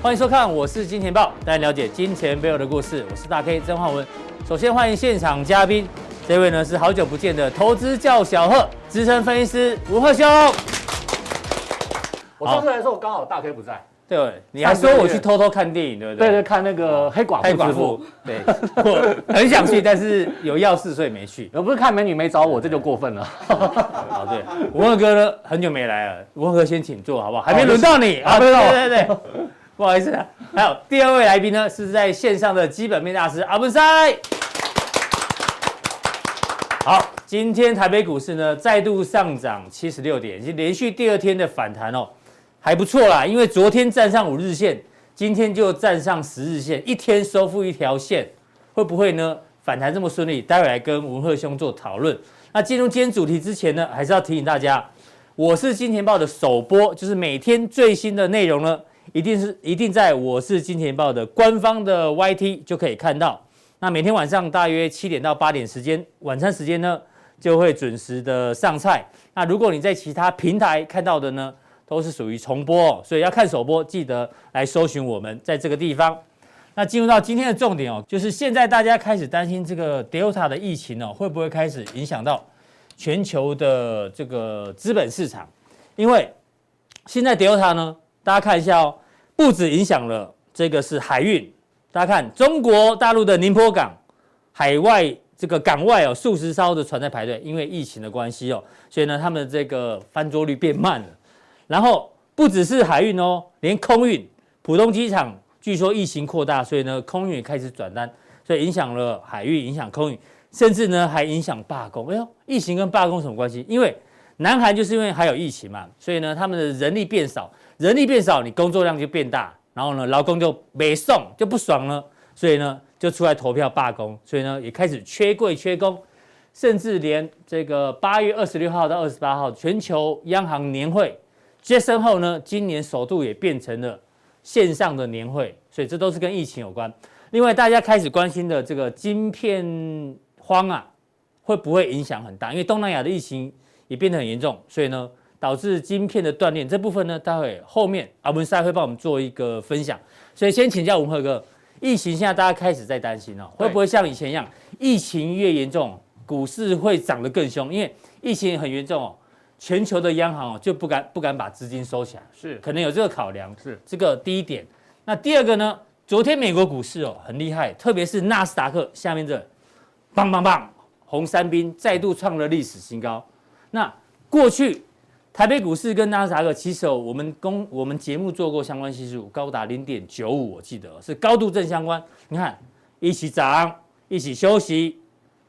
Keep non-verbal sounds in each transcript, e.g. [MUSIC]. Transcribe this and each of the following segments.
欢迎收看，我是金钱豹，带您了解金钱背后的故事。我是大 K 曾焕文。首先欢迎现场嘉宾，这位呢是好久不见的投资教小贺资深分析师吴贺兄。我上次来的时候刚好大 K 不在。对，你还说我去偷偷看电影，对不对？对对，看那个黑寡妇。黑寡妇，对，我很想去，但是有要事，所以没去。而不是看美女没找我，这就过分了。好，[LAUGHS] 对，文贺哥呢，很久没来了，文贺哥先请坐，好不好？还没轮到你啊，对对对，不好意思啊。还有第二位来宾呢，是在线上的基本面大师阿文塞。好，今天台北股市呢再度上涨七十六点，已经连续第二天的反弹哦。还不错啦，因为昨天站上五日线，今天就站上十日线，一天收复一条线，会不会呢？反弹这么顺利，待会来跟文鹤兄做讨论。那进入今天主题之前呢，还是要提醒大家，我是金钱爆的首播，就是每天最新的内容呢，一定是一定在我是金钱爆的官方的 YT 就可以看到。那每天晚上大约七点到八点时间，晚餐时间呢，就会准时的上菜。那如果你在其他平台看到的呢，都是属于重播哦，所以要看首播，记得来搜寻我们在这个地方。那进入到今天的重点哦，就是现在大家开始担心这个 Delta 的疫情哦，会不会开始影响到全球的这个资本市场？因为现在 Delta 呢，大家看一下哦，不止影响了这个是海运，大家看中国大陆的宁波港海外这个港外哦，数十艘的船在排队，因为疫情的关系哦，所以呢，他们这个翻桌率变慢了。然后不只是海运哦，连空运，浦东机场据说疫情扩大，所以呢，空运也开始转单，所以影响了海运，影响空运，甚至呢还影响罢工。哎呦，疫情跟罢工什么关系？因为南韩就是因为还有疫情嘛，所以呢，他们的人力变少，人力变少，你工作量就变大，然后呢，劳工就没送，就不爽了，所以呢，就出来投票罢工，所以呢，也开始缺柜缺工，甚至连这个八月二十六号到二十八号全球央行年会。接生后呢，今年首度也变成了线上的年会，所以这都是跟疫情有关。另外，大家开始关心的这个晶片荒啊，会不会影响很大？因为东南亚的疫情也变得很严重，所以呢，导致晶片的断裂。这部分呢，待会后面阿文赛会帮我们做一个分享。所以先请教文赫哥，疫情现在大家开始在担心哦，会不会像以前一样，疫情越严重，股市会涨得更凶？因为疫情很严重哦。全球的央行哦就不敢不敢把资金收起来，是可能有这个考量，是这个第一点。那第二个呢？昨天美国股市哦很厉害，特别是纳斯达克下面这，棒棒棒，红三兵再度创了历史新高。那过去台北股市跟纳斯达克其实我们公我们节目做过相关系数，高达零点九五，我记得是高度正相关。你看一起涨，一起休息，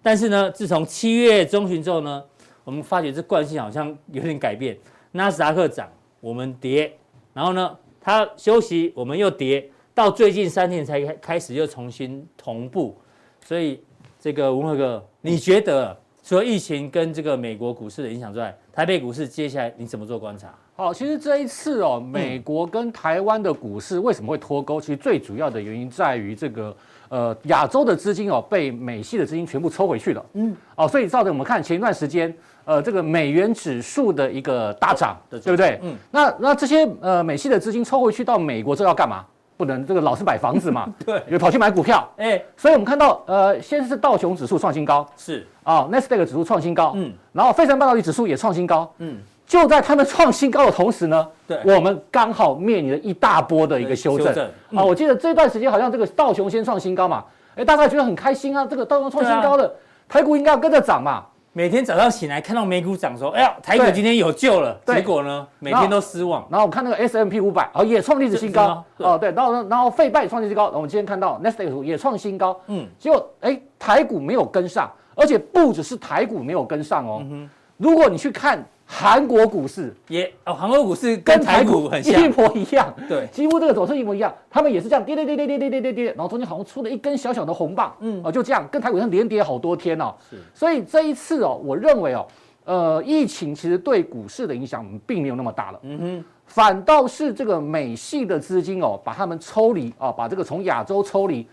但是呢，自从七月中旬之后呢？我们发觉这惯性好像有点改变，纳斯达克涨，我们跌，然后呢，它休息，我们又跌，到最近三天才开始又重新同步，所以这个文贺哥，你觉得除了疫情跟这个美国股市的影响之外，台北股市接下来你怎么做观察？好，其实这一次哦，美国跟台湾的股市为什么会脱钩？其实最主要的原因在于这个。呃，亚洲的资金哦，被美系的资金全部抽回去了。嗯，哦，所以造成我们看前一段时间，呃，这个美元指数的一个大涨，对不对？嗯，那那这些呃美系的资金抽回去到美国，这要干嘛？不能这个老是买房子嘛？[LAUGHS] 对，又跑去买股票。哎，所以我们看到，呃，先是道琼指数创新高，是啊，纳斯达克指数创新高，嗯，然后费城半导体指数也创新高，嗯。就在他们创新高的同时呢，对，我们刚好面临了一大波的一个修正。修正嗯、啊，我记得这段时间好像这个道琼先创新高嘛，哎，大家觉得很开心啊，这个道琼创新高的，啊、台股应该要跟着涨嘛。每天早上醒来看到美股涨，说，哎呀，台股今天有救了。对结果呢，每天都失望。然后我看那个 S M P 五百，哦，也创历史新高。哦，对，然后然后费拜也创历史新高。我们今天看到 Nasdaq 也创新高。嗯，结果哎，台股没有跟上，而且不只是台股没有跟上哦。嗯、如果你去看。韩国股市也哦，韩国股市跟台股很像，一模一样，对，几乎这个走势一模一样。他们也是这样跌跌跌跌跌跌跌跌跌，然后中间好像出了一根小小的红棒，嗯，哦，就这样跟台股上连跌好多天哦。是，所以这一次哦，我认为哦，呃，疫情其实对股市的影响并没有那么大了，嗯哼，反倒是这个美系的资金哦，把他们抽离啊，把这个从亚洲抽离，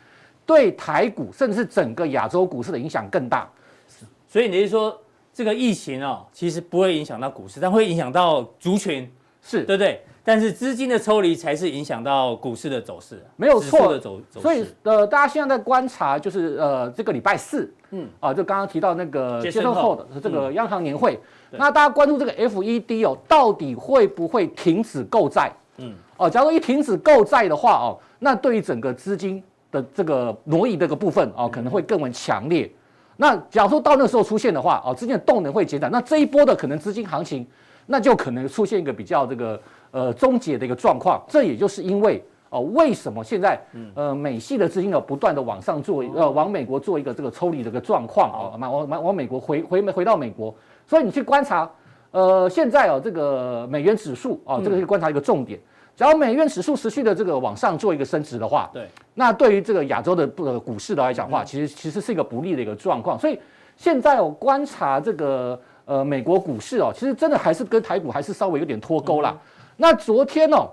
对台股甚至是整个亚洲股市的影响更大。是，所以你是说？这个疫情哦，其实不会影响到股市，但会影响到族群，是对不对？但是资金的抽离才是影响到股市的走势，没有错的走走势。所以呃，大家现在在观察，就是呃，这个礼拜四，嗯，啊，就刚刚提到那个接受后的这个央行年会，嗯、那大家关注这个 FED 哦，到底会不会停止购债？嗯，哦，假如一停止购债的话哦，那对于整个资金的这个挪移这个部分哦，可能会更为强烈。嗯、那假如说到那时候出现的话哦，资金的动能会减少，那这一波的可能资金行情，那就可能出现一个比较这个。呃，终结的一个状况，这也就是因为哦、为什么现在呃美系的资金呢不断的往上做，呃，往美国做一个这个抽离的一个状况啊，往往往美国回回回到美国，所以你去观察，呃，现在哦这个美元指数啊，这个是观察一个重点，只要美元指数持续的这个往上做一个升值的话，对，那对于这个亚洲的呃股市的来讲的话，其实其实是一个不利的一个状况，所以现在我观察这个呃美国股市哦，其实真的还是跟台股还是稍微有点脱钩啦。那昨天哦，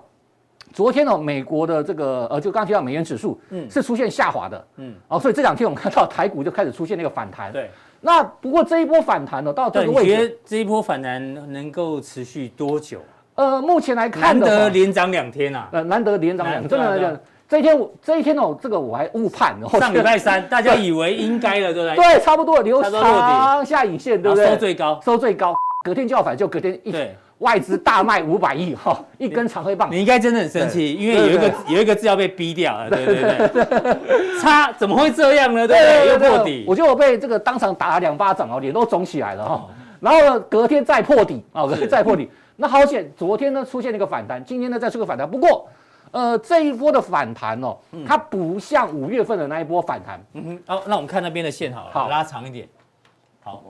昨天哦，美国的这个呃，就刚刚提到美元指数，嗯，是出现下滑的，嗯，哦，所以这两天我们看到台股就开始出现那个反弹，对。那不过这一波反弹呢，到这个位置，你觉得这一波反弹能够持续多久？呃，目前来看，难得连涨两天啊，呃，难得连涨两天，真的真的。这一天我这一天哦，这个我还误判哦，上礼拜三 [LAUGHS] 大家以为应该了，对不对？对，差不多留长下影线，对不对？收最高，收最高，隔天就要反，就隔天一。外资大卖五百亿哈，[LAUGHS] 一根长黑棒。你应该真的很生气，因为有一个有一个字要被逼掉了，对对对。差怎么会这样呢？对不对？又破底。我觉得我被这个当场打了两巴掌哦，脸都肿起来了哈。然后呢，隔天再破底啊，隔天再破底。那好险，昨天呢出现了一个反弹，今天呢再出个反弹。不过，呃，这一波的反弹哦，它不像五月份的那一波反弹。嗯哼。好，那我们看那边的线好了，好，拉长一点。好。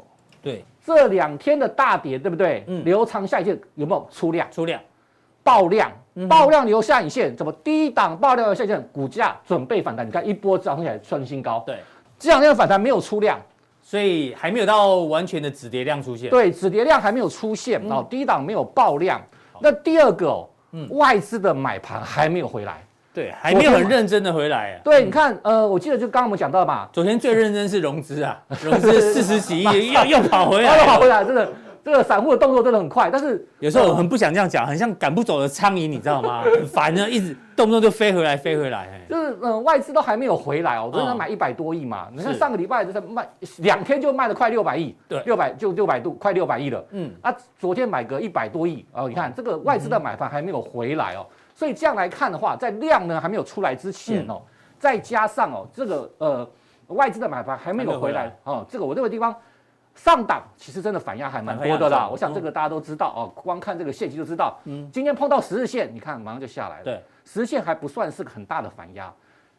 对，这两天的大跌，对不对？嗯，留长下影线有没有出量？出量，爆量，爆量留下影线，怎么低档爆量留下影线？股价准备反弹，你看一波涨起来创新高。对，这两天的反弹没有出量，所以还没有到完全的止跌量出现。对，止跌量还没有出现，哦，低档没有爆量。那第二个哦，嗯，外资的买盘还没有回来。对，还没有很认真的回来啊。对，你看，呃，我记得就刚刚我们讲到嘛，昨天最认真是融资啊，[LAUGHS] 融资四十几亿，[LAUGHS] 又又跑回来，又跑回来，[LAUGHS] 真的，这个散户的动作真的很快。但是有时候我很不想这样讲，很像赶不走的苍蝇，你知道吗？[LAUGHS] 很烦呢，一直动不动就飞回来，飞回来。就是，嗯，外资都还没有回来哦，昨天买一百多亿嘛，你看上个礼拜就是卖两天就卖了快六百亿，对，六百就六百度，快六百亿了。嗯，啊，昨天买个一百多亿哦，你看这个外资的买盘还没有回来哦。所以这样来看的话，在量呢还没有出来之前哦，嗯、再加上哦这个呃外资的买盘还没有回来哦，这个我这个地方上档其实真的反压还蛮多的啦。我想这个大家都知道哦，光看这个线型就知道。嗯，今天碰到十日线，你看马上就下来了。对，十日线还不算是个很大的反压，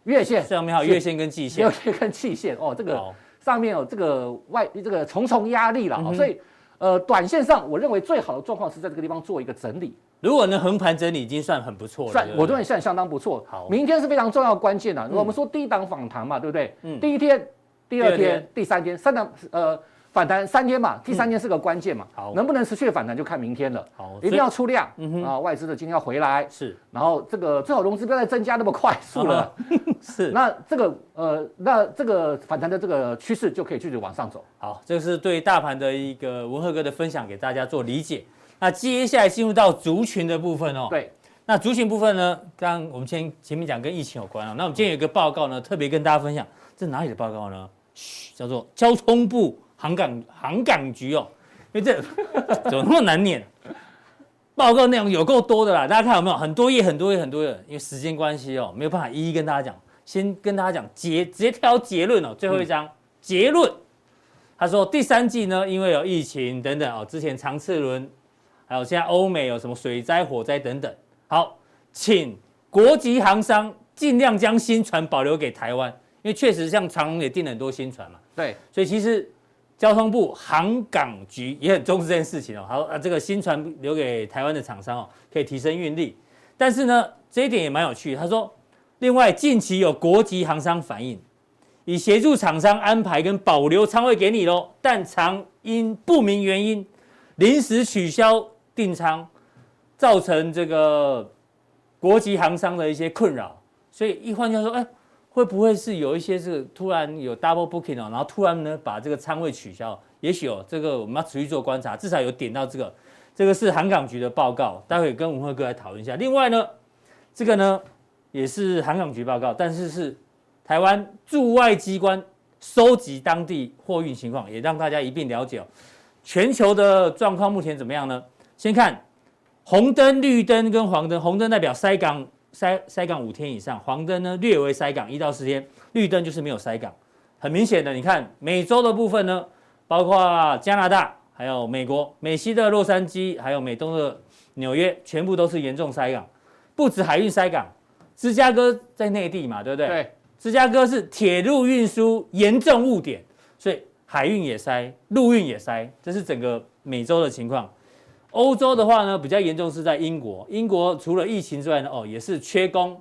月线上面还有月线跟季线，月线跟季线哦，这个上面有这个外这个重重压力了，哦、所以呃短线上我认为最好的状况是在这个地方做一个整理。如果能横盘整理，已经算很不错了。算，我认为算相当不错。好，明天是非常重要的关键了。我们说低档反弹嘛，对不对？嗯。第一天、第二天、第三天，三档呃反弹三天嘛，第三天是个关键嘛。好，能不能持续反弹就看明天了。好，一定要出量。啊，外资的今天要回来。是。然后这个最好融资不要再增加那么快速了。是。[LAUGHS] 那这个呃，那这个反弹的这个趋势就可以继续往上走。好，这个是对大盘的一个文赫哥的分享，给大家做理解。那接下来进入到族群的部分哦。对，那族群部分呢，刚刚我们先前面讲跟疫情有关啊。那我们今天有一个报告呢，特别跟大家分享，这哪里的报告呢？嘘，叫做交通部航港航港局哦。因为这 [LAUGHS] 怎么那么难念？报告内容有够多的啦，大家看有没有？很多页，很多页，很多页。因为时间关系哦，没有办法一一跟大家讲。先跟大家讲结，直接挑结论哦。最后一章、嗯、结论，他说第三季呢，因为有疫情等等哦，之前长次轮。还有现在欧美有什么水灾、火灾等等。好，请国籍航商尽量将新船保留给台湾，因为确实像长荣也订了很多新船嘛。对，所以其实交通部航港局也很重视这件事情哦。好啊，这个新船留给台湾的厂商哦，可以提升运力。但是呢，这一点也蛮有趣。他说，另外近期有国籍航商反映，已协助厂商安排跟保留仓位给你喽，但常因不明原因临时取消。订舱造成这个国际航商的一些困扰，所以一换句话说，哎，会不会是有一些是突然有 double booking 哦，然后突然呢把这个仓位取消？也许哦，这个我们要持续做观察，至少有点到这个。这个是航港局的报告，待会跟文慧哥来讨论一下。另外呢，这个呢也是航港局报告，但是是台湾驻外机关收集当地货运情况，也让大家一并了解哦。全球的状况目前怎么样呢？先看红灯、绿灯跟黄灯，红灯代表塞港塞塞港五天以上，黄灯呢略微塞港一到四天，绿灯就是没有塞港。很明显的，你看美洲的部分呢，包括加拿大、还有美国、美西的洛杉矶，还有美东的纽约，全部都是严重塞港，不止海运塞港，芝加哥在内地嘛，对不对？对，芝加哥是铁路运输严重误点，所以海运也塞，陆运也塞，这是整个美洲的情况。欧洲的话呢，比较严重是在英国，英国除了疫情之外呢，哦，也是缺工，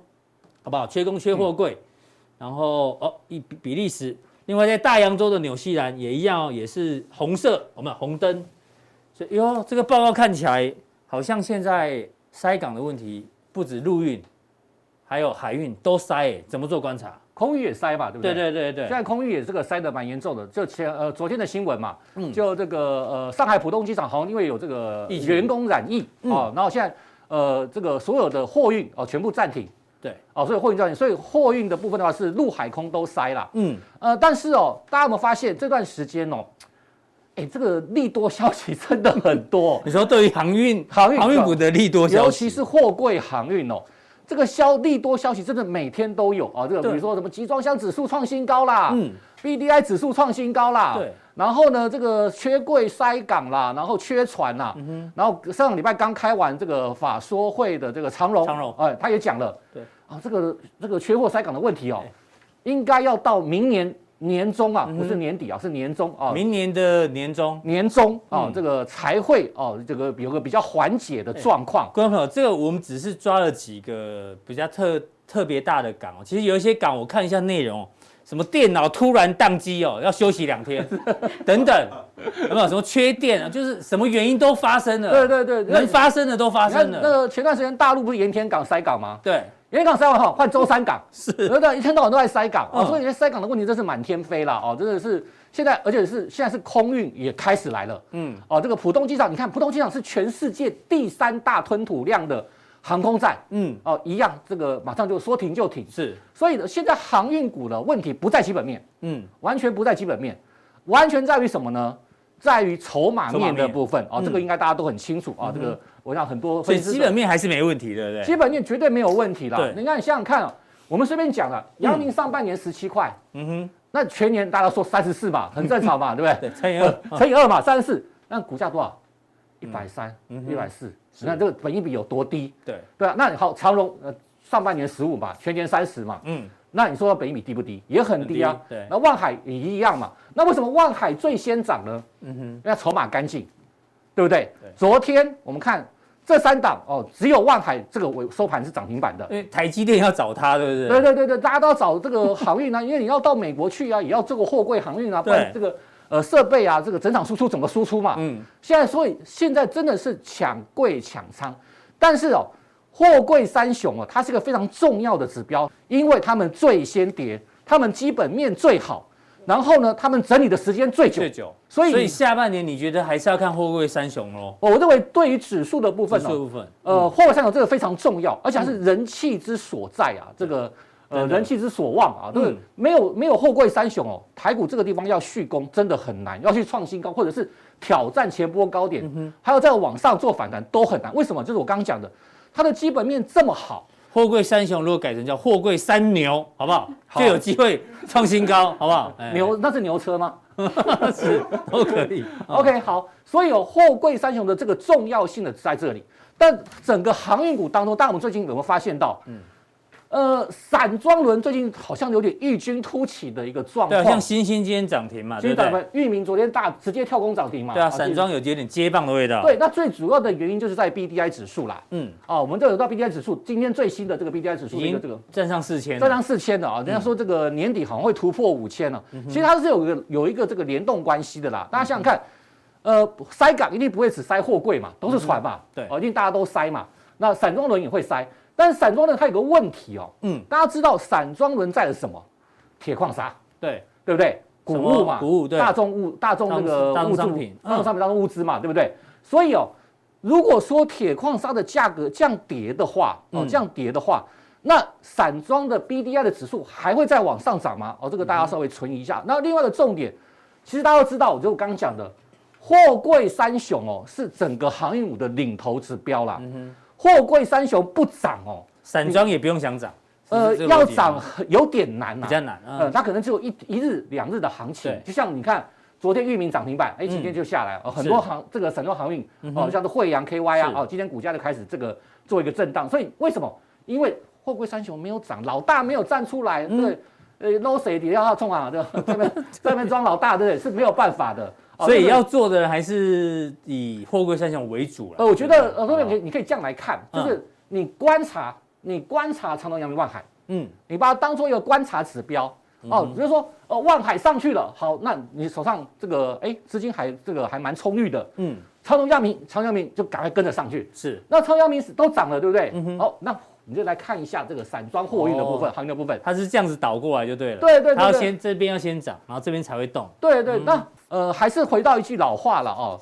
好不好？缺工、缺货柜，嗯、然后哦，一比比利时。另外，在大洋洲的纽西兰也一样哦，也是红色，我们红灯。所以哟，这个报告看起来好像现在塞港的问题不止陆运，还有海运都塞，哎，怎么做观察？空域也塞嘛，对不对？对对对对。现在空域也这个塞的蛮严重的，就前呃昨天的新闻嘛，嗯，就这个呃上海浦东机场好像因为有这个员工染疫啊，然后现在呃这个所有的货运哦全部暂停。对，哦，所以货运暂停，所以货运的部分的话是陆海空都塞了。嗯，呃，但是哦，大家有没有发现这段时间哦，哎，这个利多消息真的很多。[LAUGHS] 你说对于航运、航运、航运股的利多消息，尤其是货柜航运哦，这个消利多消息真的每天都有啊。这个比如说什么集装箱指数创新高啦，嗯，BDI 指数创新高啦，对。然后呢，这个缺柜塞港啦，然后缺船啦，嗯哼。然后上个礼拜刚开完这个法说会的这个长荣，长荣，哎，他也讲了，对。啊，这个这个缺货塞港的问题哦，应该要到明年年中啊，不是年底啊，是年中啊，明年的年中，年中啊，这个才会哦，这个有个比较缓解的状况。观众朋友，这个我们只是抓了几个比较特特别大的港哦，其实有一些港，我看一下内容，什么电脑突然宕机哦，要休息两天，[LAUGHS] 等等，有没有什么缺电啊？就是什么原因都发生了，对对对，能发生的都发生了。那个前段时间大陆不是盐田港塞港吗？对。盐田港塞完后，[LAUGHS] 换舟山港，是，对对，一天到晚都在塞港。啊，所以你塞港的问题真是满天飞了哦，真的是现在，而且是现在是空运也开始来了，嗯，哦，这个浦东机场，你看浦东机场是全世界第三大吞吐量的航空站，嗯，哦，一样，这个马上就说停就停，是，所以现在航运股的问题不在基本面，嗯，完全不在基本面，完全在于什么呢？在于筹码面的部分。啊、哦，这个应该大家都很清楚。啊。嗯、这个我想很多，所以基本面还是没问题的，对不对？基本面绝对没有问题啦。对，你看，你想想看啊，我们随便讲了，阳明上半年十七块，嗯哼，那全年大家说三十四嘛，[LAUGHS] 很正常嘛，对不对？乘以二，乘以二嘛，三十四，那股价多少？一百三，一百四，你看这个本益比有多低？对，对啊。那好，长荣呃上半年十五嘛，全年三十嘛，嗯。那你说本益比低不低？也很低啊。对。那万海也一样嘛。那为什么万海最先涨呢？嗯哼，因为筹码干净，对不对？对。昨天我们看这三档哦，只有万海这个尾收盘是涨停板的。因为台积电要找它，对不对？对对对对，大家都要找这个航运啊，因为你要到美国去啊，也要这个货柜航运啊，不然这个呃设备啊，这个整场输出怎么输出嘛？嗯。现在所以现在真的是抢柜抢仓，但是哦。货柜三雄啊，它是个非常重要的指标，因为他们最先跌，他们基本面最好，然后呢，他们整理的时间最久。最久。所以，所以下半年你觉得还是要看货柜三雄喽？我认为对于指数的部分呢，部分，呃，货柜三雄这个非常重要，而且还是人气之所在啊，这个呃人气之所望啊，对不对？没有没有货柜三雄哦，台股这个地方要续攻真的很难，要去创新高或者是挑战前波高点，还有再往上做反弹都很难。为什么？就是我刚刚讲的。它的基本面这么好，货柜三雄如果改成叫货柜三牛，好不好？好就有机会创新高，[LAUGHS] 好不好？牛那是牛车吗？[LAUGHS] 是都可以。[LAUGHS] OK，好，所以有货柜三雄的这个重要性的在这里，但整个航运股当中，但我们最近有没有发现到？嗯。呃，散装轮最近好像有点异军突起的一个状况，对，像新兴今天涨停嘛，对不对？裕民昨天大直接跳空涨停嘛，对啊，散装有有点接棒的味道。对，那最主要的原因就是在 BDI 指数啦，嗯，哦，我们这有到 BDI 指数，今天最新的这个 BDI 指数的一个这个站上四千，站上四千的啊，人家说这个年底好像会突破五千了，其实它是有个有一个这个联动关系的啦。大家想想看，呃，塞港一定不会只塞货柜嘛，都是船嘛，对，哦，一定大家都塞嘛，那散装轮也会塞。但是散装轮它有个问题哦，嗯，大家知道散装轮载的什么？铁矿砂，对对不对？谷物嘛，谷物对，大宗物大宗那个物商品，大宗商品当中物资嘛，对不对？所以哦，如果说铁矿砂的价格降跌的话，哦，降跌的话，那散装的 BDI 的指数还会再往上涨吗？哦，这个大家稍微存疑一下。那另外的重点，其实大家都知道，我就刚刚讲的，货柜三雄哦，是整个航运股的领头指标啦。货柜三雄不涨哦，散装也不用想涨。呃，要涨有点难呐，比较难。呃，它可能只有一一日两日的行情。就像你看。昨天裕民涨停板，哎，今天就下来了。很多行这个散装航运哦，像是慧洋 KY 啊，哦，今天股价就开始这个做一个震荡。所以为什么？因为货柜三雄没有涨，老大没有站出来，对，呃，捞谁底下要冲啊？对吧？这边这边装老大，对不对？是没有办法的。所以要做的还是以货柜三雄为主了。呃，我觉得呃，各位你你可以这样来看，就是你观察，你观察长隆、阳明、万海，嗯，你把它当做一个观察指标。哦，比如说，呃，万海上去了，好，那你手上这个，哎，资金还这个还蛮充裕的，嗯，长隆、阳明、长荣、阳明就赶快跟着上去，是，那长荣、阳明都涨了，对不对？嗯哼，好，那你就来看一下这个散装货运的部分，航运的部分，它是这样子倒过来就对了，对对，它要先这边要先涨，然后这边才会动，对对，那呃，还是回到一句老话了哦，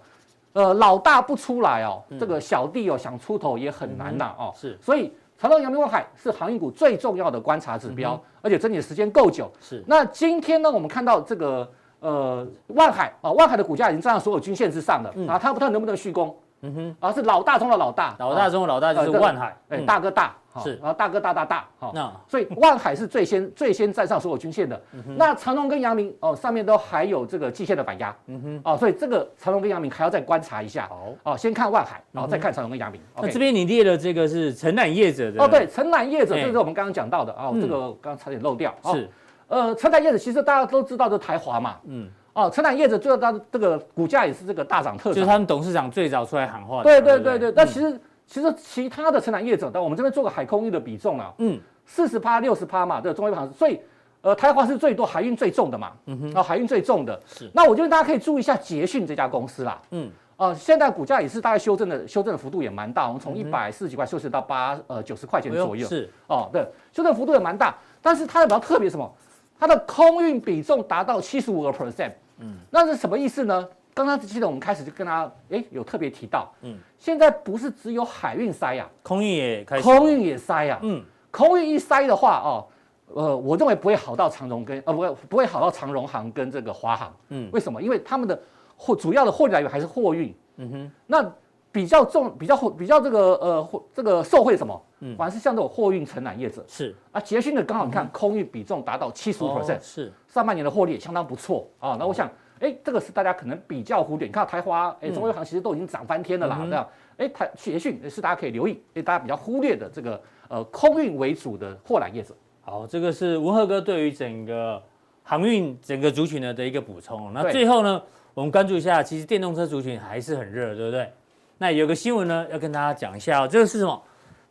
呃，老大不出来哦，这个小弟哦想出头也很难呐，哦，是，所以。长荣、阳明、万海是航运股最重要的观察指标，嗯、而且整理的时间够久。是。那今天呢，我们看到这个呃万海啊，万海的股价已经站在所有均线之上了。嗯、啊，它不知道能不能续攻。嗯哼。啊，是老大中的老大。老大中的老大就是万海。哎，大哥大。是，然后大哥大大大，好，那所以万海是最先最先站上所有均线的。那长隆跟阳明哦，上面都还有这个季线的反压，嗯哼，哦，所以这个长隆跟阳明还要再观察一下。好，哦，先看万海，然后再看长隆跟阳明。那这边你列的这个是承揽业者的。哦，对，承揽业者，这是我们刚刚讲到的哦，这个刚刚差点漏掉。是，呃，承揽业者其实大家都知道，就台华嘛，嗯，哦，承揽业者最后它这个股价也是这个大涨特涨，就是他们董事长最早出来喊话的。对对对对，那其实。其实其他的承揽业者，但我们这边做个海空运的比重啊，嗯，四十趴六十趴嘛，对，中微航，所以呃，台华是最多海运最重的嘛，嗯哼，啊，海运最重的，是。那我觉得大家可以注意一下捷讯这家公司啦，嗯，啊，现在股价也是大概修正的，修正的幅度也蛮大，我们从一百四十几块修正到八呃九十块钱左右，是，哦，对，修正幅度也蛮大，但是它的比较特别什么？它的空运比重达到七十五个 percent，嗯，那是什么意思呢？刚刚记得我们开始就跟他哎有特别提到，嗯，现在不是只有海运塞呀，空运也开始，空运也塞呀，嗯，空运一塞的话哦，呃，我认为不会好到长荣跟呃不会不会好到长荣航跟这个华航，嗯，为什么？因为他们的货主要的获利来源还是货运，嗯哼，那比较重比较比较这个呃这个受惠什么？嗯，反而是像这种货运承揽业者。是。啊，捷讯的刚好你看空运比重达到七十五 percent，是。上半年的获利也相当不错啊，那我想。哎，这个是大家可能比较忽略。你看台华，哎，中微行其实都已经涨翻天了啦，这样。哎，台捷讯是大家可以留意，哎，大家比较忽略的这个呃空运为主的货揽业者。好，这个是文赫哥对于整个航运整个族群呢的一个补充。那最后呢，我们关注一下，其实电动车族群还是很热，对不对？那有个新闻呢，要跟大家讲一下哦，这个是什么？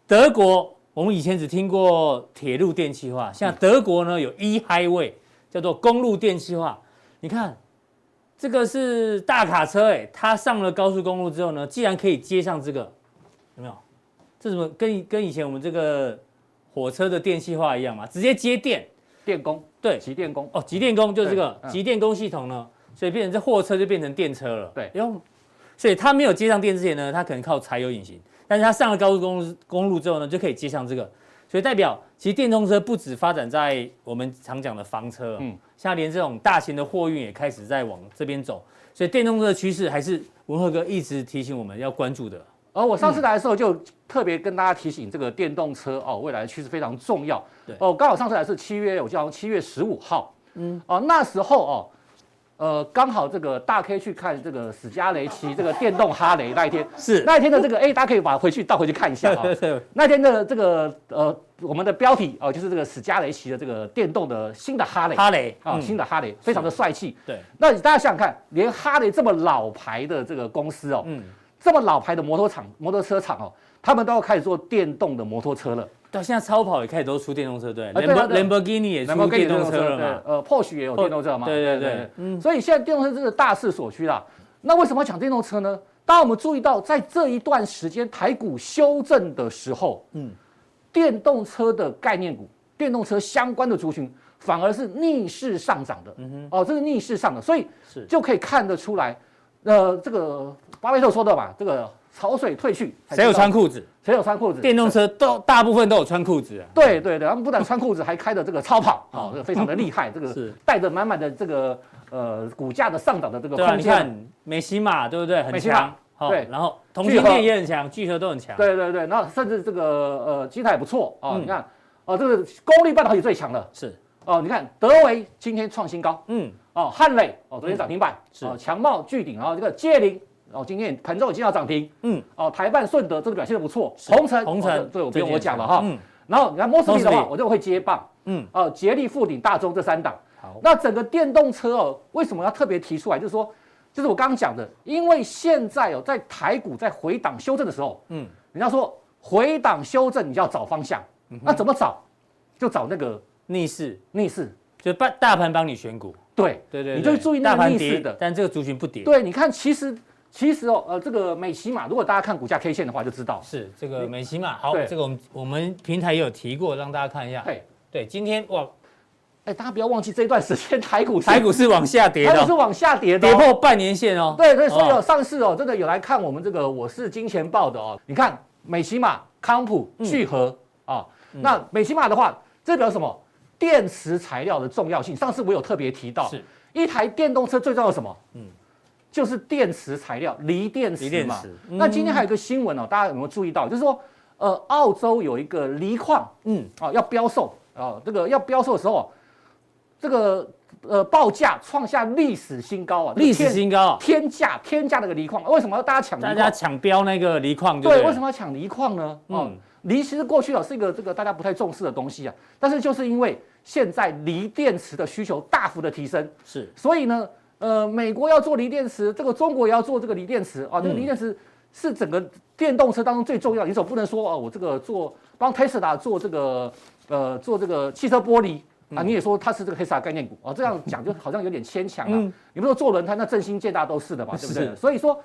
德国，我们以前只听过铁路电气化，像德国呢有 E-Highway，叫做公路电气化，你看。这个是大卡车哎，它上了高速公路之后呢，既然可以接上这个，有没有？这怎么跟跟以前我们这个火车的电气化一样嘛？直接接电，电工对，集电工哦，集电工就是这个集电工系统呢，所以变成这货车就变成电车了。对，用，所以它没有接上电之前呢，它可能靠柴油引擎，但是它上了高速公路公路之后呢，就可以接上这个。所以代表，其实电动车不止发展在我们常讲的房车，嗯，像连这种大型的货运也开始在往这边走。所以电动车的趋势还是文赫哥一直提醒我们要关注的。而我上次来的时候就特别跟大家提醒，这个电动车哦，未来的趋势非常重要。对，哦，刚好上次来是七月，我记得七月十五号，嗯，哦，那时候哦。呃，刚好这个大 K 去看这个史嘉雷骑这个电动哈雷那一天，是。那一天的这个，哎，大家可以把回去倒回去看一下啊。[LAUGHS] 那天的这个呃，我们的标题哦，就是这个史嘉雷骑的这个电动的新的哈雷，哈雷啊，新的哈雷，非常的帅气。对，那大家想想看，连哈雷这么老牌的这个公司哦，嗯，这么老牌的摩托厂、摩托车厂哦，他们都要开始做电动的摩托车了。到现在超跑也开始都出电动车，对，兰博基尼也出电动车了嘛？呃，Porsche 也有电动车嘛？对对对，嗯，所以现在电动车真的大势所趋啦。那为什么要讲电动车呢？当我们注意到，在这一段时间台股修正的时候，嗯，电动车的概念股、电动车相关的族群反而是逆势上涨的。嗯哼，哦，这是逆势上的，所以是就可以看得出来，呃，这个巴菲特说的嘛，这个潮水退去，谁有穿裤子？谁有穿裤子？电动车都大部分都有穿裤子啊。对对对，他们不但穿裤子，还开着这个超跑啊，这个非常的厉害，这个是带着满满的这个呃股价的上涨的这个空间。你看美西马对不对？很强。对，然后同性恋也很强，聚合都很强。对对对，然后甚至这个呃，基台也不错啊。你看哦，这个功率半导体最强的是哦。你看德维今天创新高，嗯哦，汉磊哦昨天涨停板是哦，强茂巨鼎，然后这个界霖哦今天盘中已经要涨停，嗯。哦，台半顺德这个表现的不错，红城，红城，这，我不用我讲了哈。嗯。然后你看摩斯力的话，我就会接棒，嗯。哦，捷力富鼎大中这三档。好，那整个电动车哦，为什么要特别提出来？就是说。就是我刚刚讲的，因为现在哦，在台股在回档修正的时候，嗯，人家说回档修正你就要找方向，那怎么找？就找那个逆势，逆势。就大大盘帮你选股，对。对对，你就注意那个逆势的，但这个族群不跌。对，你看，其实其实哦，呃，这个美琪玛，如果大家看股价 K 线的话，就知道是这个美琪玛。好，这个我们我们平台也有提过，让大家看一下。对对，今天哇。哎，大家不要忘记这段时间台股台股是往下跌的，台股是往下跌的，跌破半年线哦。对对，所以有上市哦，真的有来看我们这个我是金钱报的哦。你看美琪玛、康普、聚合啊，那美琪玛的话，这表示什么？电池材料的重要性。上次我有特别提到，是一台电动车最重要的什么？嗯，就是电池材料，锂电池嘛。那今天还有一个新闻哦，大家有没有注意到？就是说，呃，澳洲有一个锂矿，嗯，啊，要标售啊，这个要标售的时候。这个呃报价创下历史新高啊！历史新高啊！天价天价那个锂矿，为什么要大家抢？大家抢标那个锂矿？对，为什么要抢锂矿呢？嗯，锂其实过去啊是一个这个大家不太重视的东西啊，但是就是因为现在锂电池的需求大幅的提升，是，所以呢，呃，美国要做锂电池，这个中国也要做这个锂电池啊。这个锂电池是整个电动车当中最重要，你总不能说哦，我这个做帮 Tesla 做这个呃做这个汽车玻璃。啊，你也说它是这个黑色概念股啊，这样讲就好像有点牵强了。嗯、你不说做轮胎，那振兴、建大都是的嘛，对不对？是所以说，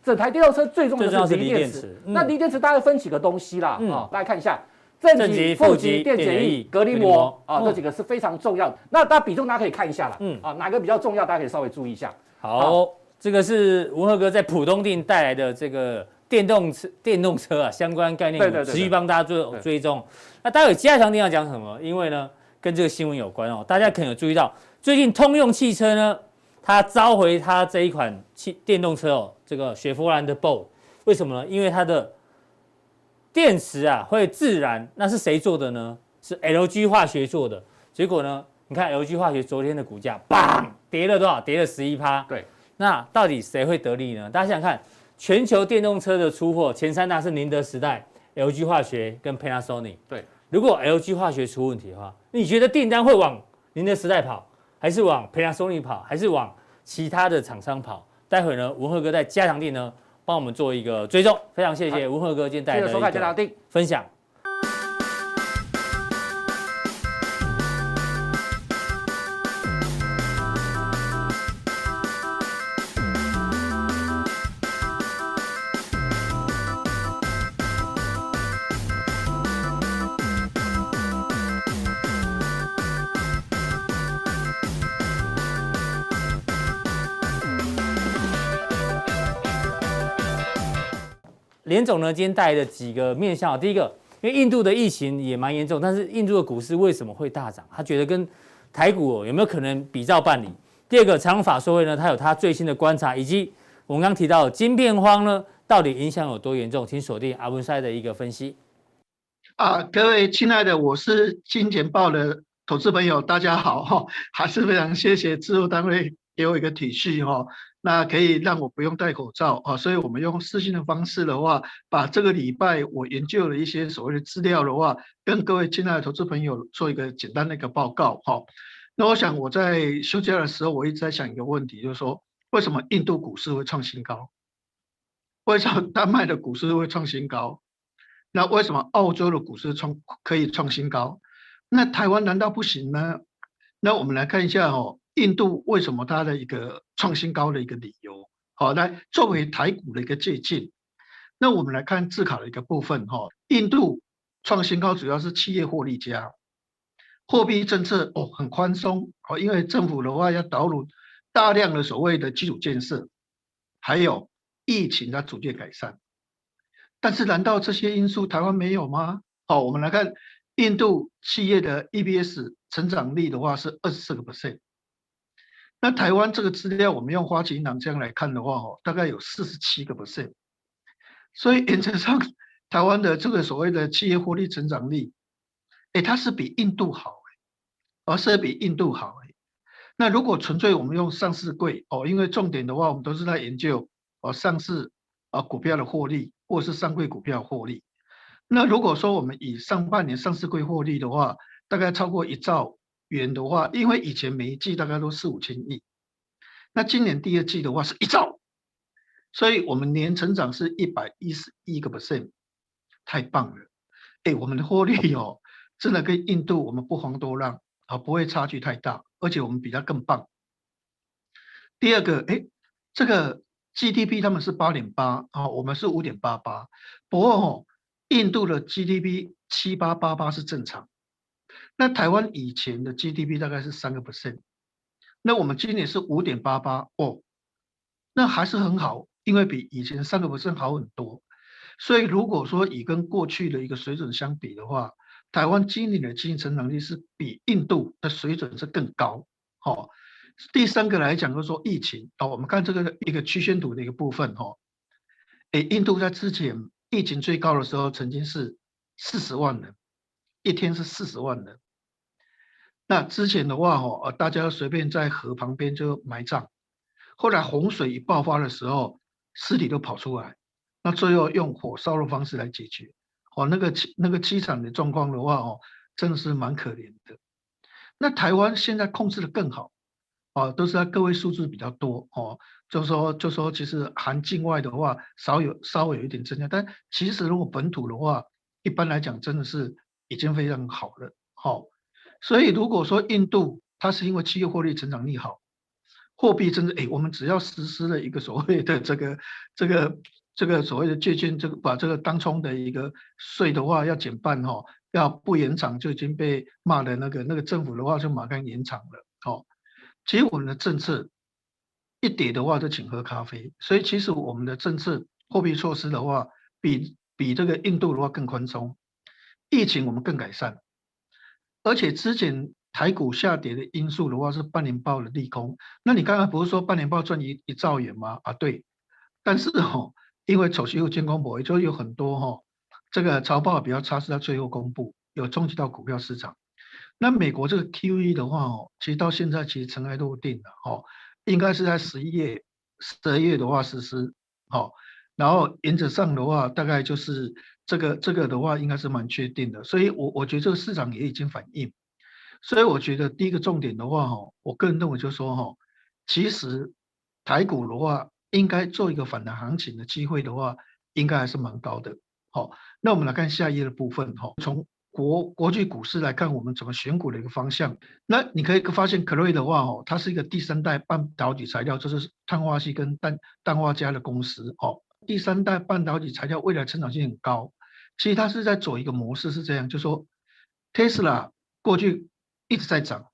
整台电动车最重要的是锂电池。那锂电池大概分几个东西啦，啊、嗯，大家看一下，正极、负极、电解液、隔离膜啊，这几个是非常重要的。那大家比重大家可以看一下啦，嗯，啊，哪个比较重要，大家可以稍微注意一下。好，好这个是文赫哥在浦东店带来的这个电动车、电动车啊相关概念，持续帮大家做追踪。那待会加强定要讲什么？因为呢。跟这个新闻有关哦，大家可能有注意到，最近通用汽车呢，它召回它这一款汽电动车哦，这个雪佛兰的 Bolt，为什么呢？因为它的电池啊会自燃，那是谁做的呢？是 LG 化学做的。结果呢，你看 LG 化学昨天的股价，砰，跌了多少？跌了十一趴。对，那到底谁会得利呢？大家想想看，全球电动车的出货前三大是宁德时代、LG 化学跟 Panasonic。对。如果 LG 化学出问题的话，你觉得订单会往宁德时代跑，还是往 Panasonic 跑，还是往其他的厂商跑？待会呢，文赫哥在加强錠呢，帮我们做一个追踪。非常谢谢文鹤哥今天带来的一个分享。连总呢，今天带来的几个面向，第一个，因为印度的疫情也蛮严重，但是印度的股市为什么会大涨？他觉得跟台股有没有可能比照办理？第二个，长法说会呢，他有他最新的观察，以及我们刚提到的晶片荒呢，到底影响有多严重？请锁定阿文赛的一个分析。啊，各位亲爱的，我是金钱豹的投资朋友，大家好哈，还是非常谢谢制作单位给我一个体恤哈。那可以让我不用戴口罩啊，所以我们用私信的方式的话，把这个礼拜我研究了一些所谓的资料的话，跟各位亲爱的投资朋友做一个简单的一个报告哈。那我想我在休假的时候，我一直在想一个问题，就是说为什么印度股市会创新高？为什么丹麦的股市会创新高？那为什么澳洲的股市创可以创新高？那台湾难道不行吗？那我们来看一下哦。印度为什么它的一个创新高的一个理由？好，来作为台股的一个借鉴。那我们来看自考的一个部分哈。印度创新高主要是企业获利佳，货币政策哦很宽松哦，因为政府的话要导入大量的所谓的基础建设，还有疫情的逐渐改善。但是难道这些因素台湾没有吗？好，我们来看印度企业的 EPS 成长率的话是二十四个 percent。那台湾这个资料，我们用花旗银行这样来看的话，哦，大概有四十七个 percent。所以原则上，台湾的这个所谓的企业获利成长率，哎，它是比印度好，而是比印度好。那如果纯粹我们用上市柜哦，因为重点的话，我们都是在研究哦上市啊股票的获利，或是上柜股票获利。那如果说我们以上半年上市柜获利的话，大概超过一兆。元的话，因为以前每一季大概都四五千亿，那今年第二季的话是一兆，所以我们年成长是一百一十一个 percent，太棒了！哎，我们的获利哦，真的跟印度我们不遑多让啊，不会差距太大，而且我们比它更棒。第二个，哎，这个 GDP 他们是八点八啊，我们是五点八八，不过哦，印度的 GDP 七八八八是正常。那台湾以前的 GDP 大概是三个 percent，那我们今年是五点八八哦，那还是很好，因为比以前三个 percent 好很多。所以如果说以跟过去的一个水准相比的话，台湾今年的经济成长率是比印度的水准是更高。好，第三个来讲就是说疫情哦，我们看这个一个曲线图的一个部分哦，诶，印度在之前疫情最高的时候曾经是四十万人。一天是四十万人，那之前的话哦，大家随便在河旁边就埋葬，后来洪水一爆发的时候，尸体都跑出来，那最后用火烧的方式来解决，哦，那个凄那个凄惨的状况的话哦，真的是蛮可怜的。那台湾现在控制的更好，哦，都是在个位数字比较多哦，就说就说其实含境外的话少有稍微有一点增加，但其实如果本土的话，一般来讲真的是。已经非常好了，好，所以如果说印度它是因为企业获利成长利好，货币政策，哎，我们只要实施了一个所谓的这个 [LAUGHS] 这个这个所谓的借券，这个把这个当冲的一个税的话要减半哈，要不延长就已经被骂的那个那个政府的话就马上延长了，好，其实我们的政策一跌的话就请喝咖啡，所以其实我们的政策货币措施的话比比这个印度的话更宽松。疫情我们更改善，而且之前台股下跌的因素的话是半年报的利空。那你刚刚不是说半年报赚一一兆元吗？啊，对。但是哦，因为丑媳妇见公婆，也就有很多哦，这个财报比较差，是在最后公布，有冲击到股票市场。那美国这个 QE 的话哦，其实到现在其实尘埃落定了哦，应该是在十一月、十二月的话实施，好，然后原则上的话大概就是。这个这个的话应该是蛮确定的，所以我我觉得这个市场也已经反应，所以我觉得第一个重点的话哈，我个人认为就是说哈，其实台股的话应该做一个反弹行情的机会的话，应该还是蛮高的。好，那我们来看下一页的部分哈，从国国际股市来看，我们怎么选股的一个方向。那你可以发现科瑞的话哈，它是一个第三代半导体材料，就是碳化矽跟氮氮化镓的公司哦，第三代半导体材料未来成长性很高。其实它是在走一个模式，是这样，就说，Tesla 过去一直在涨，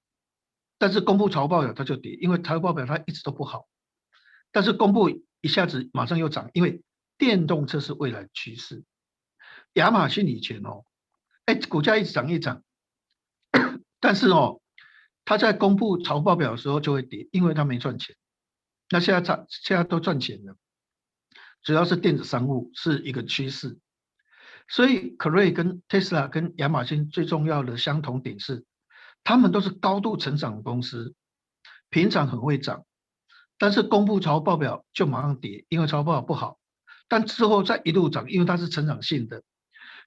但是公布财务报表它就跌，因为财务报表它一直都不好。但是公布一下子马上又涨，因为电动车是未来趋势。亚马逊以前哦，哎，股价一直涨一涨，[COUGHS] 但是哦，它在公布财务报表的时候就会跌，因为它没赚钱。那现在涨，现在都赚钱了，主要是电子商务是一个趋势。所以，科瑞跟特斯拉跟亚马逊最重要的相同点是，他们都是高度成长的公司，平常很会涨，但是公布财报表就马上跌，因为财报表不好。但之后再一路涨，因为它是成长性的。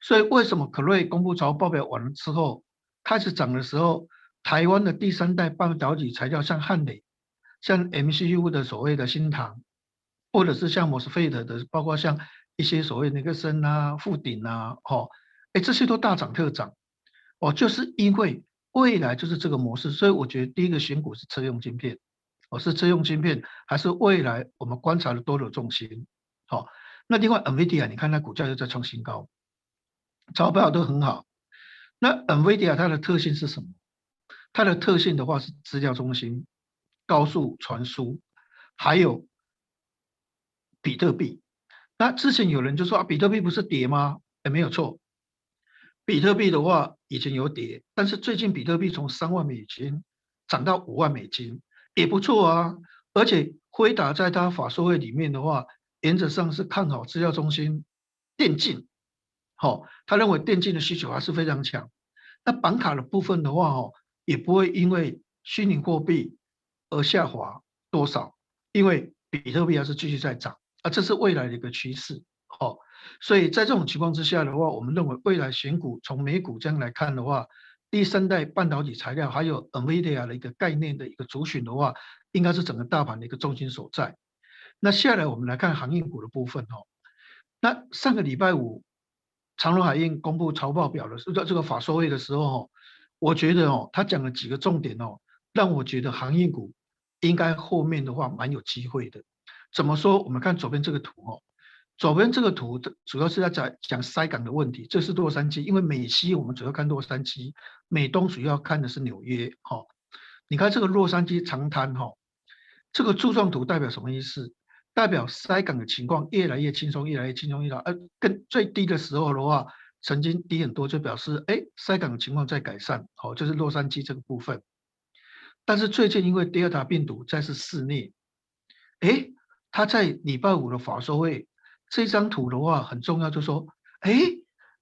所以，为什么科瑞公布财报表完了之后开始涨的时候，台湾的第三代半导体材料像汉磊、像 MCU 的所谓的新唐，或者是像 MOSFET 的，包括像。一些所谓那个升啊、富鼎啊，哦，哎，这些都大涨特涨，哦，就是因为未来就是这个模式，所以我觉得第一个选股是车用晶片，哦，是车用晶片，还是未来我们观察的多头重心，好，那另外 NVIDIA 你看它股价又在创新高，招标都很好，那 NVIDIA 它的特性是什么？它的特性的话是资料中心、高速传输，还有比特币。那之前有人就说啊，比特币不是跌吗？哎，没有错，比特币的话以前有跌，但是最近比特币从三万美金涨到五万美金，也不错啊。而且辉达在他法说会里面的话，原则上是看好资料中心电竞，好，他认为电竞的需求还是非常强。那板卡的部分的话，哦，也不会因为虚拟货币而下滑多少，因为比特币还是继续在涨。啊，这是未来的一个趋势，好，所以在这种情况之下的话，我们认为未来选股从美股这样来看的话，第三代半导体材料还有 NVIDIA 的一个概念的一个族群的话，应该是整个大盘的一个重心所在。那下来我们来看航运股的部分哦，那上个礼拜五长隆海运公布财报表的时候，这个法说会的时候哦，我觉得哦，他讲了几个重点哦，让我觉得航运股应该后面的话蛮有机会的。怎么说？我们看左边这个图哦，左边这个图主要是在讲讲塞港的问题。这是洛杉矶，因为美西我们主要看洛杉矶，美东主要看的是纽约。哈，你看这个洛杉矶长滩哈，这个柱状图代表什么意思？代表塞港的情况越来越轻松，越来越轻松，越来而更最低的时候的话，曾经低很多，就表示哎塞港的情况在改善。好，就是洛杉矶这个部分。但是最近因为 Delta 病毒再次肆虐，哎。他在礼拜五的法说会，这张图的话很重要，就是说，哎，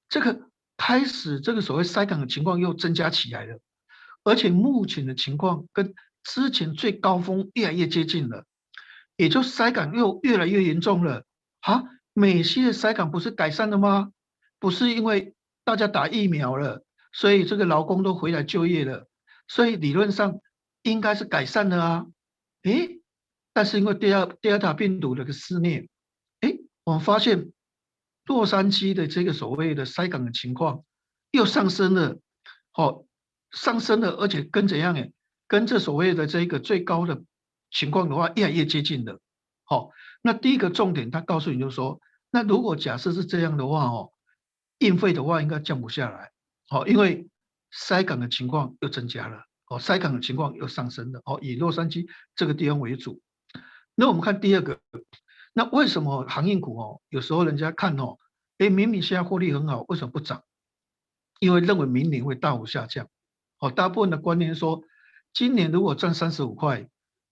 这个开始这个所谓塞港的情况又增加起来了，而且目前的情况跟之前最高峰越来越接近了，也就塞港又越来越严重了。啊，美西的塞港不是改善了吗？不是因为大家打疫苗了，所以这个劳工都回来就业了，所以理论上应该是改善了啊，诶但是因为第二第二大病毒的个肆虐，哎，我们发现洛杉矶的这个所谓的塞港的情况又上升了，哦，上升了，而且跟怎样哎，跟这所谓的这个最高的情况的话越来越接近了，好，那第一个重点，他告诉你就是说，那如果假设是这样的话哦，运费的话应该降不下来，好，因为塞港的情况又增加了，哦，塞港的情况又上升了，哦，以洛杉矶这个地方为主。那我们看第二个，那为什么航运股哦，有时候人家看哦，哎，明明现在获利很好，为什么不涨？因为认为明年会大幅下降。哦，大部分的观念说，今年如果赚三十五块，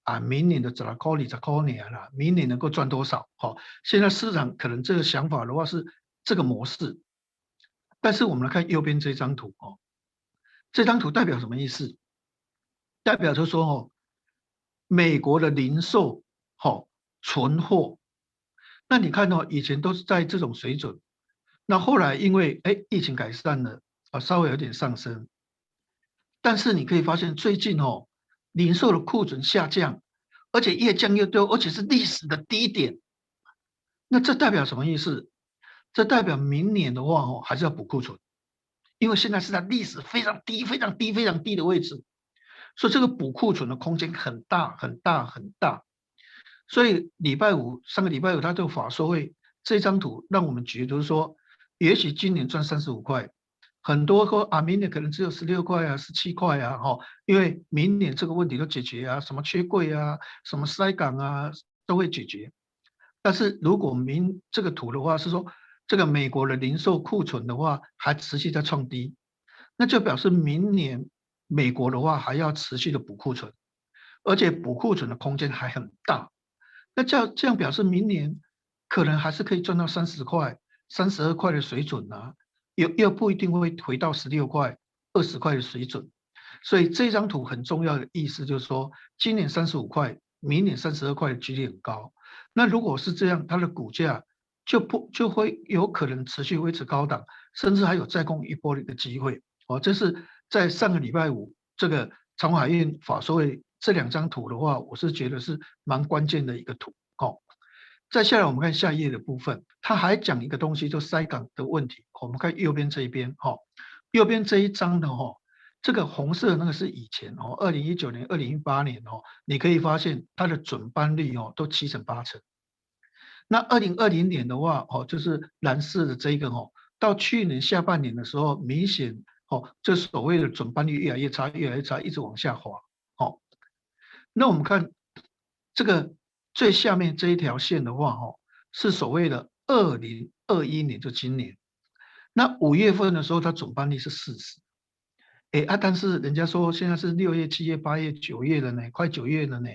啊，明年的怎么考虑怎么考虑了？明年能够赚多少？好，现在市场可能这个想法的话是这个模式。但是我们来看右边这张图哦，这张图代表什么意思？代表就是说哦，美国的零售。好，存货，那你看到、哦、以前都是在这种水准，那后来因为哎疫情改善了啊，稍微有点上升，但是你可以发现最近哦，零售的库存下降，而且越降越多，而且是历史的低点。那这代表什么意思？这代表明年的话哦，还是要补库存，因为现在是在历史非常低、非常低、非常低的位置，所以这个补库存的空间很大、很大、很大。所以礼拜五，上个礼拜五，他就法说会这张图让我们觉得说，也许今年赚三十五块，很多说啊，明年可能只有十六块啊，十七块啊，哈，因为明年这个问题都解决啊，什么缺柜啊，什么塞港啊，都会解决。但是如果明这个图的话是说，这个美国的零售库存的话还持续在创低，那就表示明年美国的话还要持续的补库存，而且补库存的空间还很大。那这样这样表示明年可能还是可以赚到三十块、三十二块的水准啊，又又不一定会回到十六块、二十块的水准。所以这张图很重要的意思就是说，今年三十五块，明年三十二块的几率很高。那如果是这样，它的股价就不就会有可能持续维持高档，甚至还有再攻一波的一个机会。哦，这是在上个礼拜五这个长海运法说会。这两张图的话，我是觉得是蛮关键的一个图哦。再下来，我们看下一页的部分，他还讲一个东西，就塞港的问题。我们看右边这一边，哈，右边这一张的哈，这个红色那个是以前哦，二零一九年、二零一八年哦，你可以发现它的准班率哦都七成八成。那二零二零年的话，哦，就是蓝色的这一个哦，到去年下半年的时候，明显哦，这所谓的准班率越来越差，越来越差，一直往下滑。那我们看这个最下面这一条线的话，哦，是所谓的二零二一年就今年，那五月份的时候它总班率是四十，哎啊，但是人家说现在是六月、七月、八月、九月了呢，快九月了呢，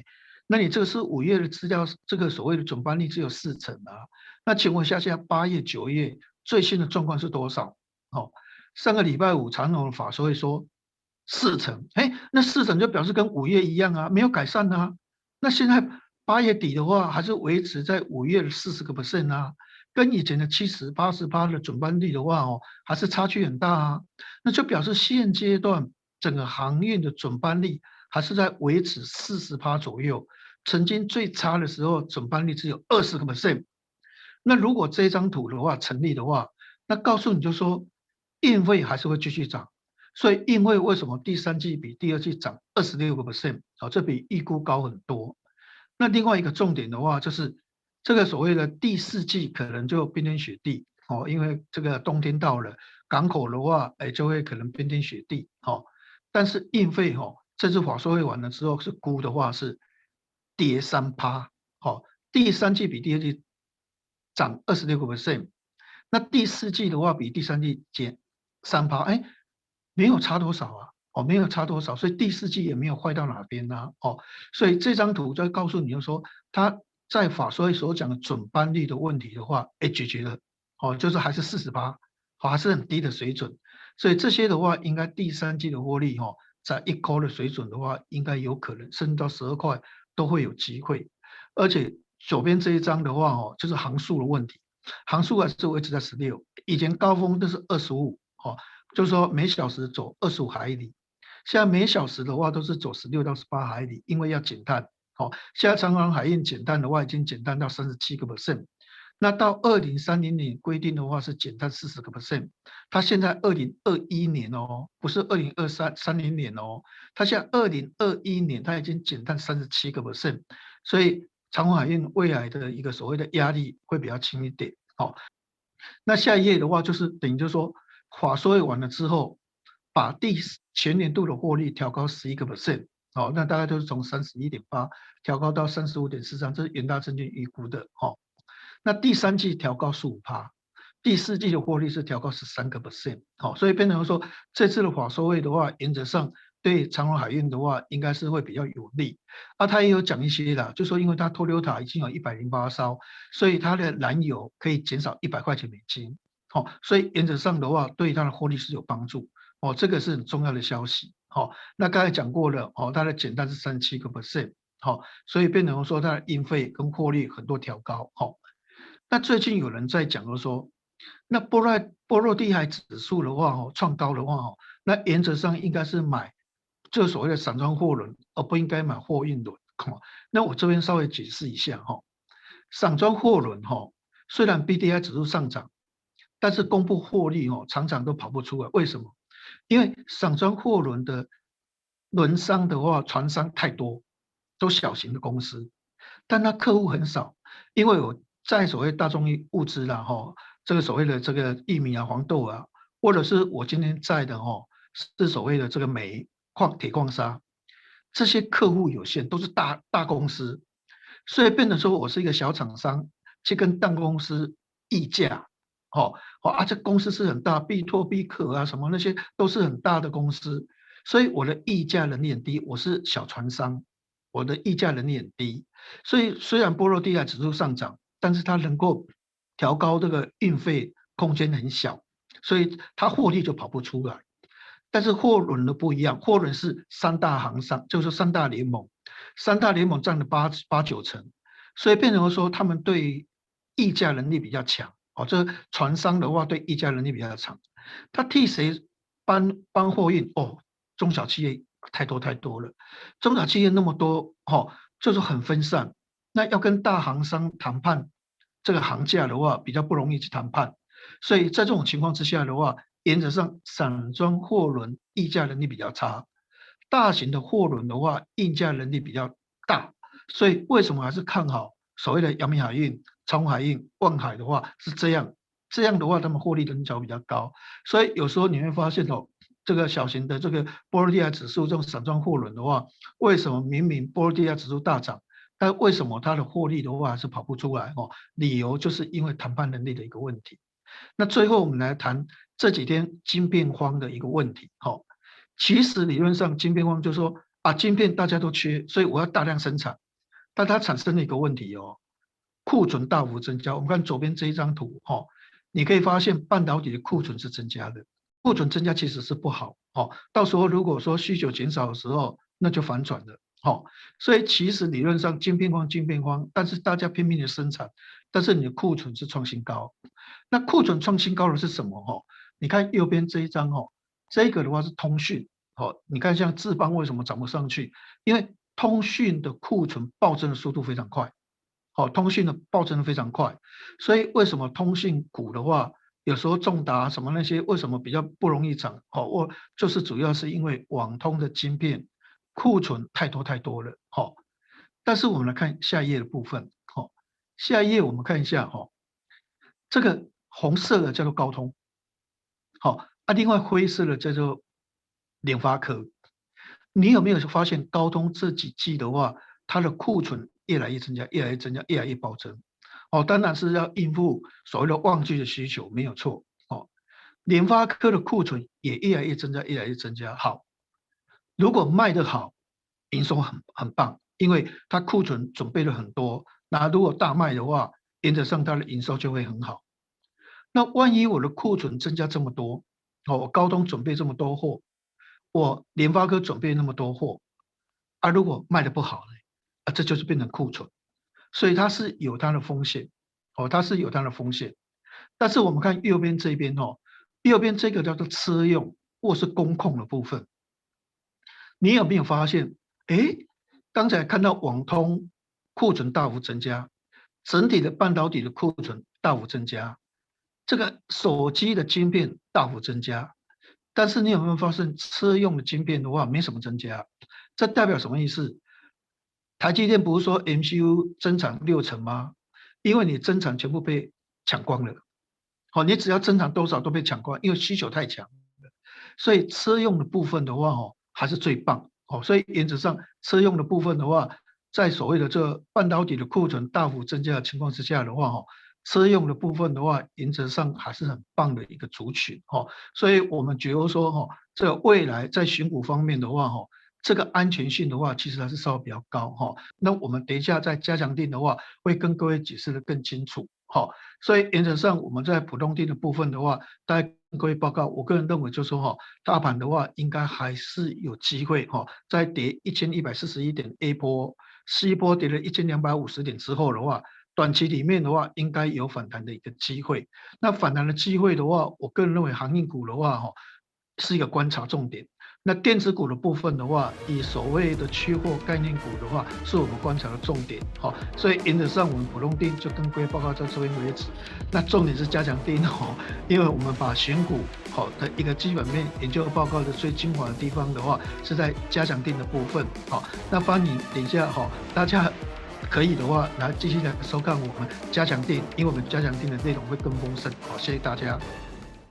那你这个是五月的资料，这个所谓的总班率只有四成啊，那请问下，现在八月、九月最新的状况是多少？哦，上个礼拜五长荣法说会说四成，哎，那四成就表示跟五月一样啊，没有改善啊，那现在。八月底的话，还是维持在五月的四十个 percent 啊，跟以前的七十、八十八的准班率的话哦，还是差距很大啊。那就表示现阶段整个航运的准班率还是在维持四十趴左右。曾经最差的时候，准班率只有二十个 percent。那如果这张图的话成立的话，那告诉你就说运费还是会继续涨。所以运费为什么第三季比第二季涨二十六个 percent？哦，这比预估高很多。那另外一个重点的话，就是这个所谓的第四季可能就冰天雪地哦，因为这个冬天到了，港口的话，哎，就会可能冰天雪地哦。但是运费哈，这次法说会完了之后是估的话是跌三趴，哦，第三季比第二季涨二十六个 percent，那第四季的话比第三季减三趴，哎，没有差多少啊。哦，没有差多少，所以第四季也没有坏到哪边呐、啊。哦，所以这张图就告诉你，就说他在法说会所讲的准班率的问题的话，哎，解决了。哦，就是还是四十八，还是很低的水准。所以这些的话，应该第三季的获利，哈，在一块的水准的话，应该有可能升到十二块都会有机会。而且左边这一张的话，哦，就是航速的问题，航速还是维持在十六，以前高峰都是二十五，哦，就是说每小时走二十五海里。现在每小时的话都是走十六到十八海里，因为要减碳。好，现在长荣海运减碳的话已经减碳到三十七个 percent。那到二零三零年规定的话是减碳四十个 percent。它现在二零二一年哦，不是二零二三三零年哦，它现在二零二一年它已经减碳三十七个 percent。所以长荣海运未来的一个所谓的压力会比较轻一点。好，那下一页的话就是等于就是说法说会完了之后。把第前年度的获利调高十一个 percent，好，那大概都是从三十一点八调高到三十五点四三，这是元大证券预估的，好，那第三季调高十五趴，第四季的获利是调高十三个 percent，好，所以变成说这次的法说会的话，原则上对长荣海运的话，应该是会比较有利，啊，他也有讲一些啦，就说因为他托留塔已经有一百零八艘，所以他的燃油可以减少一百块钱美金，好，所以原则上的话，对他的获利是有帮助。哦，这个是很重要的消息。好、哦，那刚才讲过了，哦，它的减单是三七个 percent，好，所以变成说它的运费跟获利很多调高。好、哦，那最近有人在讲说，那波罗波罗的海指数的话，哦，创高的话，哦，那原则上应该是买这所谓的散装货轮，而不应该买货运轮。哦，那我这边稍微解释一下哈、哦，散装货轮哈、哦，虽然 BDI 指数上涨，但是公布获利哦，常常都跑不出来，为什么？因为散装货轮的轮商的话，船商太多，都小型的公司，但他客户很少。因为我在所谓大众物资啦，哈，这个所谓的这个玉米啊、黄豆啊，或者是我今天在的哈，是所谓的这个煤矿、铁矿砂，这些客户有限，都是大大公司，所以变得说我是一个小厂商，去跟大公司议价。好，好啊，这公司是很大，必拓必可啊，什么那些都是很大的公司，所以我的议价能力很低。我是小船商，我的议价能力很低。所以虽然波罗的海指数上涨，但是它能够调高这个运费空间很小，所以它获利就跑不出来。但是货轮的不一样，货轮是三大行商，就是三大联盟，三大联盟占了八八九成，所以变成说他们对议价能力比较强。哦，这船商的话对议价能力比较强，他替谁搬搬货运？哦，中小企业太多太多了，中小企业那么多，哦，就是很分散。那要跟大航商谈判这个行价的话，比较不容易去谈判。所以在这种情况之下的话，原则上散装货轮议价能力比较差，大型的货轮的话议价能力比较大。所以为什么还是看好所谓的阳明海运？长海运、万海的话是这样，这样的话他们获利能力比较高，所以有时候你会发现哦，这个小型的这个波罗的亚指数这种散装货轮的话，为什么明明波罗的亚指数大涨，但为什么它的获利的话是跑不出来哦？理由就是因为谈判能力的一个问题。那最后我们来谈这几天晶片荒的一个问题。好，其实理论上晶片荒就是说啊，晶片大家都缺，所以我要大量生产，但它产生了一个问题哦，库存大幅增加。我们看左边这一张图哈，你可以发现半导体的库存是增加的，库存增加其实是不好哦。到时候如果说需求减少的时候，那就反转了。好，所以其实理论上晶片荒，晶片荒，但是大家拼命的生产，但是你的库存是创新高。那库存创新高的是什么？哈，你看右边这一张哦，这个的话是通讯。哦，你看像智邦为什么涨不上去？因为通讯的库存暴增的速度非常快。好，通讯的暴增的非常快，所以为什么通讯股的话，有时候重达什么那些为什么比较不容易涨？哦，我就是主要是因为网通的晶片。库存太多太多了，好，但是我们来看下一页的部分，好，下一页我们看一下，哈，这个红色的叫做高通，好，啊，另外灰色的叫做联发科，你有没有发现高通这几季的话，它的库存越来越增加，越来越增加，越来越暴增，哦，当然是要应付所谓的旺季的需求，没有错，哦，联发科的库存也越来越增加，越来越增加，好。如果卖得好，营收很很棒，因为它库存准备了很多。那如果大卖的话，原则上它的营收就会很好。那万一我的库存增加这么多，哦，我高通准备这么多货，我联发科准备那么多货，啊，如果卖得不好呢？啊，这就是变成库存，所以它是有它的风险，哦，它是有它的风险。但是我们看右边这边哦，右边这个叫做车用或是工控的部分。你有没有发现？哎，刚才看到网通库存大幅增加，整体的半导体的库存大幅增加，这个手机的晶片大幅增加，但是你有没有发现车用的晶片的话没什么增加？这代表什么意思？台积电不是说 MCU 增产六成吗？因为你增产全部被抢光了，好，你只要增产多少都被抢光，因为需求太强，所以车用的部分的话，哦。还是最棒哦，所以原则上车用的部分的话，在所谓的这半导体的库存大幅增加的情况之下的话，哦，车用的部分的话，原则上还是很棒的一个族群哦。所以我们觉得说，哈，这未来在选股方面的话，哈，这个安全性的话，其实还是稍微比较高哈。那我们等一下在加强定的话，会跟各位解释得更清楚。好，所以原则上我们在普通定的部分的话，大家。各位报告，我个人认为就是说哈，大盘的话应该还是有机会哈，在跌一千一百四十一点 A 波，C 波跌了一千两百五十点之后的话，短期里面的话应该有反弹的一个机会。那反弹的机会的话，我个人认为航运股的话哈，是一个观察重点。那电子股的部分的话，以所谓的期货概念股的话，是我们观察的重点。好，所以原则上我们普通定就跟各位报告到这边为止。那重点是加强定哦，因为我们把选股好的一个基本面研究报告的最精华的地方的话，是在加强定的部分。好，那欢迎等一下哈，大家可以的话来继续来收看我们加强定，因为我们加强定的内容会更丰盛。好，谢谢大家。